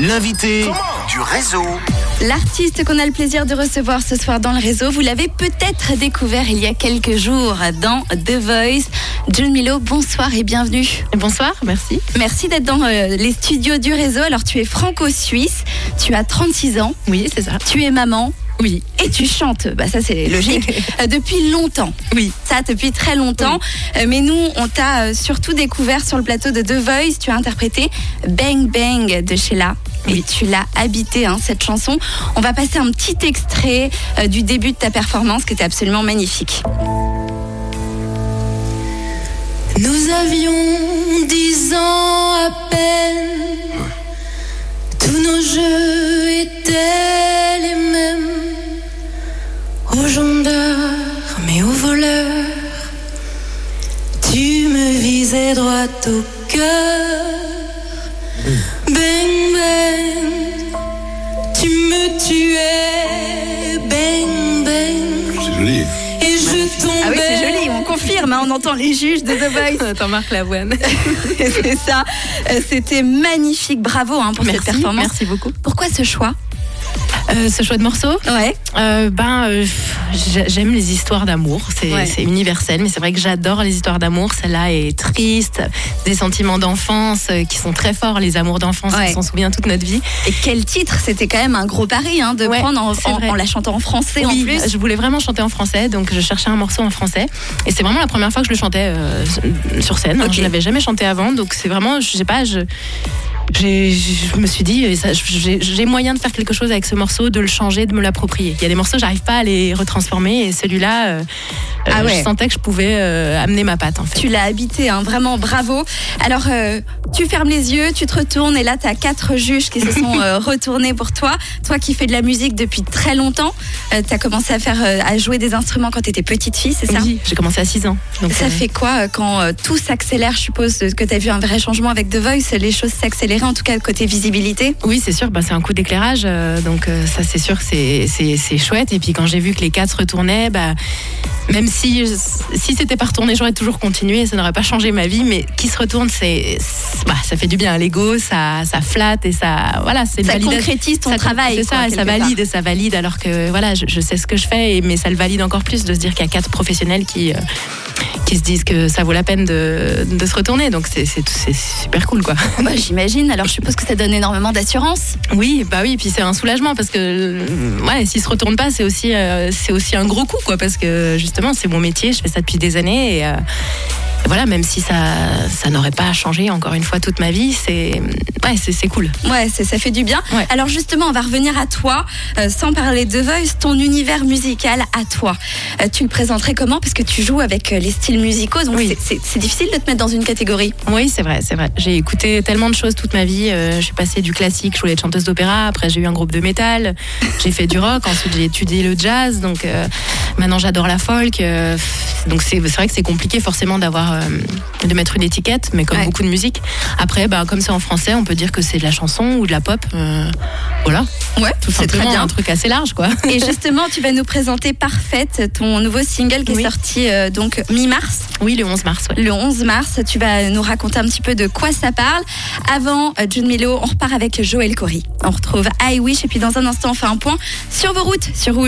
L'invité du réseau. L'artiste qu'on a le plaisir de recevoir ce soir dans le réseau, vous l'avez peut-être découvert il y a quelques jours dans The Voice. June Milo, bonsoir et bienvenue. Bonsoir, merci. Merci d'être dans euh, les studios du réseau. Alors tu es franco-suisse, tu as 36 ans, Oui, c'est ça. tu es maman Oui. et tu chantes. Bah ça c'est logique. Euh, depuis longtemps. Oui. Ça depuis très longtemps. Euh, Mais nous, on t'a euh, surtout découvert sur le plateau de The Voice. Tu as interprété Bang Bang de Sheila. Et tu l'as habité, hein, cette chanson. On va passer un petit extrait du début de ta performance qui était absolument magnifique. Nous avions dix ans à peine, au cœur, bang bang, tu me tuais, bang bang, C'est joli. et je tombais. Ah oui, c'est joli, on confirme, hein, on entend les juges de The Voice. Attends, Marc Lavoine. c'est ça. Euh, C'était magnifique, bravo hein, pour cette performance. merci beaucoup. Pourquoi ce choix? Euh, ce choix de morceau Ouais. euh, Ben, euh, j'ai- j'aime les histoires d'amour. C'est Ouais. universel, mais c'est vrai que j'adore les histoires d'amour. Celle-là est triste, des sentiments d'enfance qui sont très forts, les amours d'enfance, Ouais. on s'en souvient toute notre vie. Et quel titre? C'était quand même un gros pari hein, de Ouais, prendre en, en- en la chantant en français en Oui, plus. je voulais vraiment chanter en français, donc je cherchais un morceau en français. Et c'est vraiment la première fois que je le chantais sur scène. Ok. Je l'avais jamais chanté avant, donc c'est vraiment, je sais pas, je. Je me suis dit, j'ai j'ai moyen de faire quelque chose avec ce morceau, de le changer, de me l'approprier. Il y a des morceaux, j'arrive pas à les retransformer, et celui-là, euh, Ah euh, ouais. je sentais que je pouvais euh, amener ma patte en fait. Tu l'as habité, hein, vraiment bravo. Alors, euh, tu fermes les yeux, tu te retournes et là, tu as quatre juges qui se sont euh, retournés pour toi. Toi qui fais de la musique depuis très longtemps, tu as commencé à, faire, à jouer des instruments quand tu étais petite fille, c'est ça? Oui, j'ai commencé à 6 ans. Donc, Ça fait quoi quand tout s'accélère? Je suppose que tu as vu un vrai changement avec The Voice, les choses s'accéléraient, en tout cas côté visibilité? Oui, c'est sûr, bah, c'est un coup d'éclairage, donc ça c'est sûr, c'est chouette. Et puis quand j'ai vu que les quatre retournaient, bah, même si si c'était pas retourné, j'aurais toujours continué, ça n'aurait pas changé ma vie. Mais qui se retourne, c'est bah, ça fait du bien à l'ego, ça ça flatte et ça voilà, c'est Ça validation. concrétise ton Ça- travail. C'est quoi, ça, et ça part. valide, et ça valide. Alors que voilà, je, je sais ce que je fais, et, mais ça le valide encore plus de se dire qu'il y a quatre professionnels qui euh, qui se disent que ça vaut la peine de, de se retourner. Donc c'est super cool, quoi. Bah, J'imagine. Alors, je suppose que ça donne énormément d'assurance. Oui, bah oui, et puis c'est un soulagement parce que ouais, s'il se retourne pas, c'est aussi euh, c'est aussi un gros coup quoi parce que justement c'est mon métier, je fais ça depuis des années et euh, voilà, même si ça ça n'aurait pas changé encore une fois toute ma vie, c'est ouais, c'est cool. Ouais, ça fait du bien. Ouais. Alors justement, on va revenir à toi, euh, sans parler de Voice, ton univers musical à toi. Euh, tu le présenterais comment? Parce que tu joues avec euh, les styles musicaux, donc Oui. c'est- difficile de te mettre dans une catégorie. Oui, c'est vrai, c'est vrai. J'ai écouté tellement de choses toute ma vie. Euh, je suis passée du classique, je voulais être chanteuse d'opéra. Après, j'ai eu un groupe de métal. J'ai fait du rock. Ensuite, j'ai étudié le jazz. Donc, maintenant, j'adore la folk. Donc, c'est vrai que c'est compliqué forcément d'avoir euh, de mettre une étiquette, mais comme Ouais. beaucoup de musique. Après, bah, comme c'est en français, on peut dire que c'est de la chanson ou de la pop. Euh, voilà, Ouais, tout c'est très bien. un truc assez large, quoi. Et justement, tu vas nous présenter Parfaite, ton nouveau single qui est sorti euh, donc mi-mars, Oui, le 11 mars. ouais. le 11 mars. Tu vas nous raconter un petit peu de quoi ça parle. Avant, June Milo, on repart avec Joël Cory. On retrouve I Wish et puis dans un instant, on fait un point sur vos routes, sur Rouge.